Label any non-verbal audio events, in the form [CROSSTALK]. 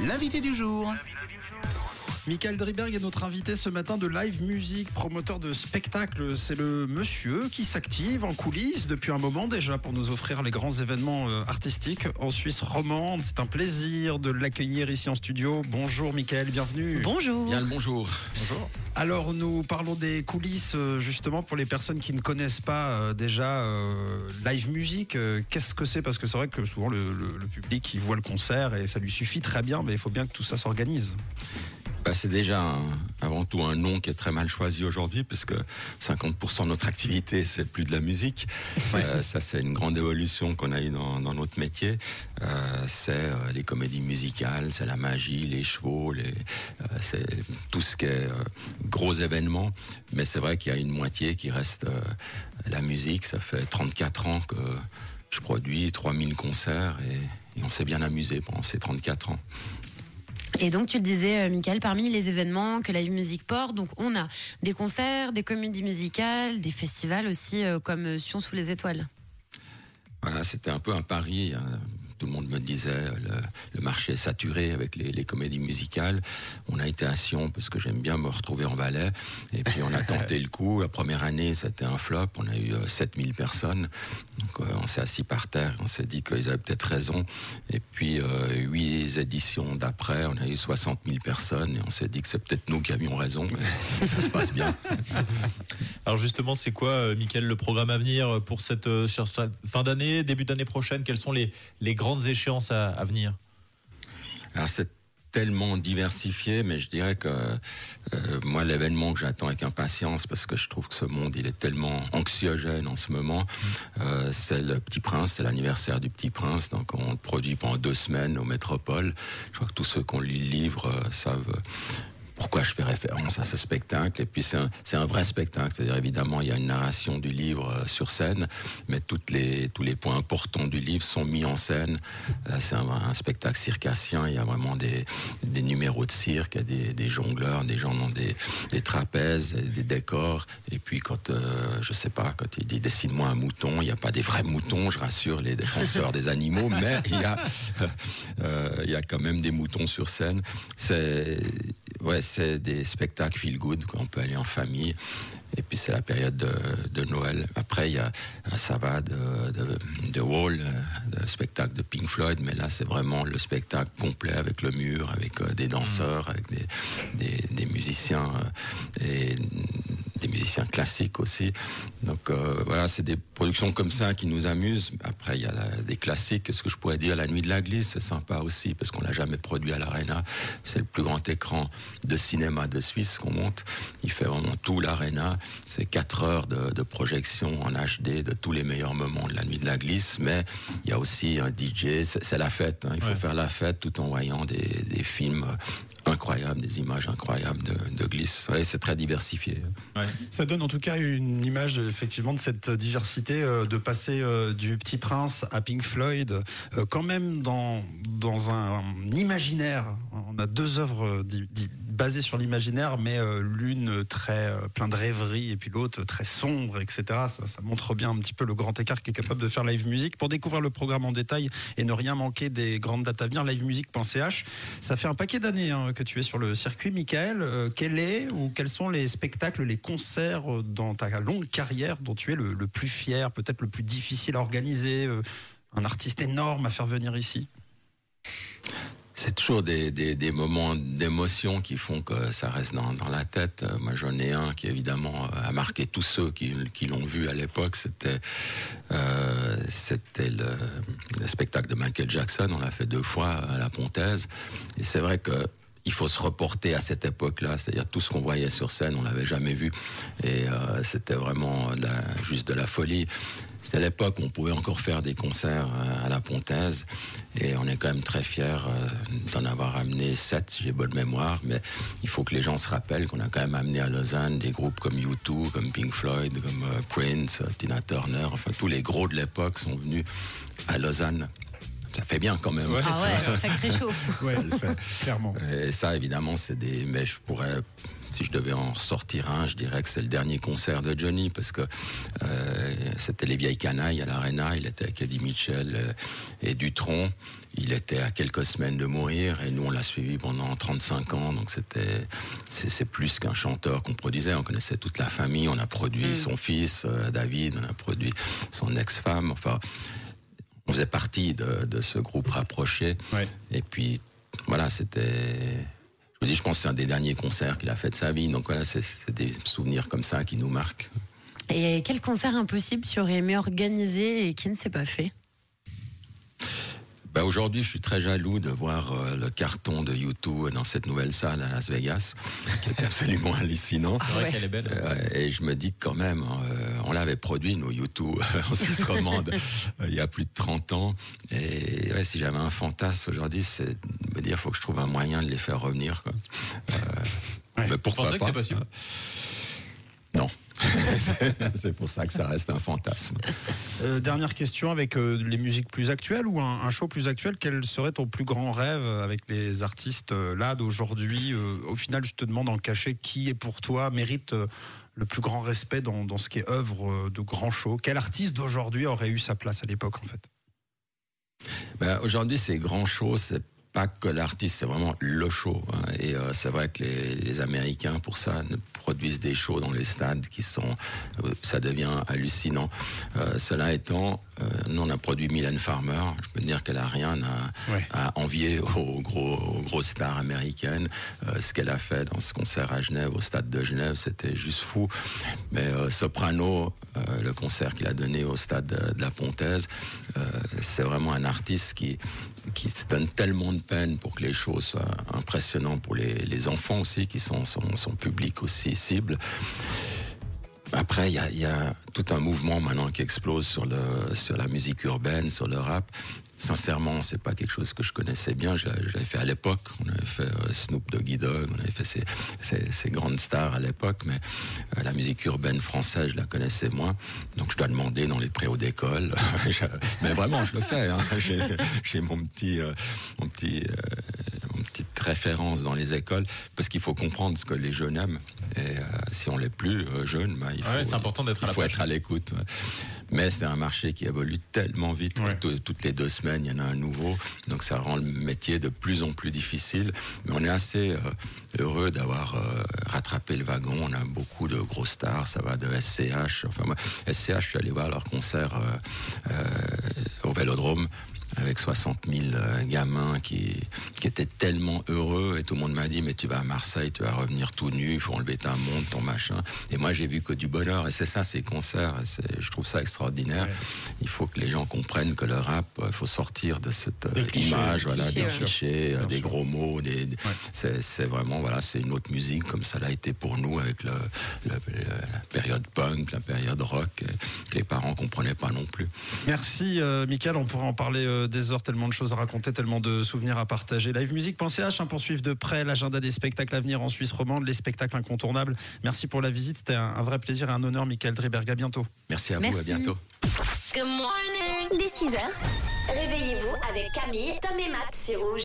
L'invité du jour. Michael Driberg est notre invité ce matin de Live Music, promoteur de spectacle. C'est le monsieur qui s'active en coulisses depuis un moment déjà pour nous offrir les grands événements euh, artistiques en Suisse romande. C'est un plaisir de l'accueillir ici en studio. Bonjour Michael, bienvenue. Bonjour. Bien le bonjour. Bonjour. Alors nous parlons des coulisses euh, justement pour les personnes qui ne connaissent pas euh, déjà euh, Live Music. Qu'est-ce que c'est? Parce que c'est vrai que souvent le, le- le public il voit le concert et ça lui suffit très bien, mais il faut bien que tout ça s'organise. Bah, c'est déjà un- avant tout un nom qui est très mal choisi aujourd'hui, parce que 50% de notre activité, c'est plus de la musique. Euh, ça, c'est une grande évolution qu'on a eu dans, dans notre métier. Euh, c'est euh, les comédies musicales, c'est la magie, les chevaux, les, c'est tout ce qui est gros événements. Mais c'est vrai qu'il y a une moitié qui reste la musique. Ça fait 34 ans que je produis 3000 concerts et, et on s'est bien amusé pendant ces 34 ans. Et donc, tu le disais, euh, Michael, parmi les événements que Live Music porte, donc on a des concerts, des comédies musicales, des festivals aussi, euh, comme euh, Sion sous les étoiles. Voilà, c'était un peu un pari. hein. Tout le monde me disait le, le marché est saturé avec les, les comédies musicales. On a été à Sion parce que j'aime bien me retrouver en Valais. Et puis on a [LAUGHS] tenté le coup. La première année, c'était un flop. On a eu euh, 7000 personnes. Donc euh, on s'est assis par terre. On s'est dit qu'ils avaient peut-être raison. Et puis euh, huit éditions d'après, on a eu 60 000 personnes. Et on s'est dit que c'est peut-être nous qui avions raison. Mais [LAUGHS] ça se passe bien. Alors justement, c'est quoi, euh, Mickaël, le programme à venir pour cette, euh, sur cette fin d'année, début d'année prochaine? Quelles sont les, les grandes échéances à, à venir Alors c'est tellement diversifié, mais je dirais que euh, moi l'événement que j'attends avec impatience, parce que je trouve que ce monde il est tellement anxiogène en ce moment, euh, c'est le Petit Prince, c'est l'anniversaire du Petit Prince, donc on le produit pendant deux semaines au Métropole. Je crois que tous ceux qu'on livre euh, savent. Pourquoi je fais référence à ce spectacle Et puis c'est un, un vrai spectacle, c'est-à-dire évidemment il y a une narration du livre euh, sur scène, mais toutes les, tous les points importants du livre sont mis en scène. Euh, c'est un, spectacle circassien, il y a vraiment des, des numéros de cirque, des, des jongleurs, des gens dans des, des trapèzes, des décors. Et puis quand, euh, je sais pas, quand il dit dessine-moi un mouton, il n'y a pas des vrais moutons, je rassure les défenseurs des animaux, mais il y a, [LAUGHS] euh, il y a quand même des moutons sur scène. C'est ouais, c'est des spectacles feel good qu'on peut aller en famille. Et puis c'est la période de, de Noël. Après, il y a un Sava de, de, de Wall, euh, le spectacle de Pink Floyd, mais là c'est vraiment le spectacle complet avec le mur, avec euh, des danseurs, avec des, des, des musiciens euh, et des musiciens classiques aussi. Donc euh, voilà, c'est des productions comme ça qui nous amusent. Après, il y a la- des classiques. Ce que je pourrais dire, La Nuit de la Glisse, c'est sympa aussi parce qu'on l'a jamais produit à l'Arena. C'est le plus grand écran de cinéma de Suisse qu'on monte. Il fait vraiment tout l'Arena. C'est quatre heures de, de projection en HD de tous les meilleurs moments de La Nuit de la Glisse. Mais il y a aussi un DJ. C'est c'est la fête. hein. Il faut Ouais. faire la fête tout en voyant des, des films incroyables, des images incroyables de, de Glisse. Ouais, c'est très diversifié. Ça donne en tout cas une image effectivement de cette diversité euh, de passer euh, du Petit Prince à Pink Floyd, euh, quand même dans dans un, imaginaire. On a deux œuvres di- di- basées sur l'imaginaire, mais euh, l'une très euh, plein de rêverie et puis l'autre très sombre, etc. Ça, montre bien un petit peu le grand écart qui est capable de faire Live Music. Pour découvrir le programme en détail et ne rien manquer des grandes dates à venir, livemusic.ch. Ça fait un paquet d'années hein, que tu es sur le circuit, Michael. Euh, quel est ou quels sont les spectacles, les concerts euh, dans ta longue carrière dont tu es le, plus fier, peut-être le plus difficile à organiser Un artiste énorme à faire venir ici? C'est toujours des, moments d'émotion qui font que ça reste dans, la tête. Euh, Moi, j'en ai un qui, évidemment, euh, a marqué tous ceux qui, l'ont vu à l'époque. C'était euh, le, le spectacle de Michael Jackson. On l'a fait deux fois à la Pontaise. C'est vrai que il faut se reporter à cette époque-là, c'est-à-dire tout ce qu'on voyait sur scène, on l'avait jamais vu, et euh, c'était vraiment juste de la folie. C'était l'époque où on pouvait encore faire des concerts euh, à la Pontaise, et on est quand même très fiers euh, d'en avoir amené sept, si j'ai bonne mémoire, mais il faut que les gens se rappellent qu'on a quand même amené à Lausanne des groupes comme U2, comme Pink Floyd, comme Prince, Tina Turner, enfin tous les gros de l'époque sont venus à Lausanne ça fait bien quand même. ah ouais, sacré chaud. [LAUGHS] ouais, fait, clairement. Et ça, évidemment, c'est des. Mais je pourrais si je devais en ressortir un, je dirais que c'est le dernier concert de Johnny parce que euh, c'était les vieilles canailles à l'Arena. Il était avec Eddie Mitchell euh, et Dutron. Il était à quelques semaines de mourir et nous on l'a suivi pendant 35 ans. Donc c'était c'est plus qu'un chanteur qu'on produisait. On connaissait toute la famille. On a produit mm. son fils euh, David. On a produit son ex-femme. Enfin, on faisait partie de, de ce groupe rapproché. Ouais. Et puis voilà, c'était je dis, je pense que c'est un des derniers concerts qu'il a fait de sa vie. Donc voilà, c'est des souvenirs comme ça qui nous marquent. Et quel concert impossible tu aurais aimé organiser et qui ne s'est pas fait? Bah, aujourd'hui, je suis très jaloux de voir euh, le carton de YouTube dans cette nouvelle salle à Las Vegas, qui est absolument [LAUGHS] hallucinant. C'est vrai qu'elle est belle. Euh, et je me dis que quand même, euh, on l'avait produit, nos YouTube, [LAUGHS] en Suisse romande, [LAUGHS] il y a plus de 30 ans. Et ouais, si j'avais un fantasme aujourd'hui, c'est de me dire, faut que je trouve un moyen de les faire revenir. Quoi. Ouais. Mais pourquoi pas que c'est possible Non. [LAUGHS] c'est pour ça que ça reste un fantasme. Euh, dernière question avec euh, les musiques plus actuelles ou un, un, show plus actuel, quel serait ton plus grand rêve avec les artistes euh, là d'aujourd'hui euh, Au final, je te demande en cachet qui est pour toi mérite euh, le plus grand respect dans, dans ce qui est œuvre euh, de grand show. Quel artiste d'aujourd'hui aurait eu sa place à l'époque en fait? Ben, Aujourd'hui, c'est grand show, c'est pas que l'artiste, c'est vraiment le show. Hein. Et euh, c'est vrai que les, les, Américains, pour ça, ne produisent des shows dans les stades qui sont, euh, ça devient hallucinant. Euh, cela étant, euh, nous on a produit Mylène Farmer. Je peux dire qu'elle a rien à, ouais. à, envier aux gros, aux grosses stars américaines. Euh, ce qu'elle a fait dans ce concert à Genève, au stade de Genève, c'était juste fou. Mais Soprano, le concert qu'il a donné au stade de, de la Pontaise, c'est vraiment un artiste qui qui se donne tellement de peine pour que les choses soient impressionnantes pour les, les enfants aussi, qui sont son, public aussi cible. Après, il y, a, tout un mouvement maintenant qui explose sur, le, sur la musique urbaine, sur le rap. Sincèrement, c'est pas quelque chose que je connaissais bien. Je, l'avais fait à l'époque. On avait fait euh, Snoop Doggy Dogg, on avait fait ces, ces, grandes stars à l'époque, mais euh, la musique urbaine française, je la connaissais moins. Donc je dois demander dans les préaux d'école. [LAUGHS] mais vraiment, je le fais. Hein. [LAUGHS] J'ai mon petit, euh, mon petit, référence dans les écoles, parce qu'il faut comprendre ce que les jeunes aiment. Et euh, si on l'est plus euh, jeune, bah, il faut, ouais, c'est important d'être il à faut être à l'écoute. Mais c'est un marché qui évolue tellement vite. Ouais. Toutes les deux semaines, il y en a un nouveau. Donc ça rend le métier de plus en plus difficile. Mais on est assez euh, heureux d'avoir euh, rattrapé le wagon. On a beaucoup de grosses stars. Ça va de SCH. Enfin, moi, SCH, je suis allé voir leur concert euh, au Vélodrome avec 60 000 gamins qui, qui étaient tellement heureux et tout le monde m'a dit mais tu vas à Marseille, tu vas revenir tout nu, il faut enlever ta montre, ton machin. Et moi j'ai vu que du bonheur et c'est ça ces concerts, je trouve ça extraordinaire. Ouais. Il faut que les gens comprennent que le rap, il faut sortir de cette clichés, image, des voilà, clichés, des ouais. clichés, des sûr. gros mots, des, ouais. c'est vraiment voilà, c'est une autre musique comme ça l'a été pour nous avec le, le, la période punk, la période rock, que les parents comprenaient pas non plus. Merci euh, Michael, on pourrait en parler euh, des heures, tellement de choses à raconter, tellement de souvenirs à partager. Livemusique.ch hein, pour suivre de près l'agenda des spectacles à venir en Suisse romande, les spectacles incontournables. Merci pour la visite, c'était un, un, vrai plaisir et un honneur, Michael Dreberg. À bientôt. Merci à Merci. vous, à bientôt. Good morning. Dès 6 heures, réveillez-vous avec Camille, Tom et Matt sur Rouge.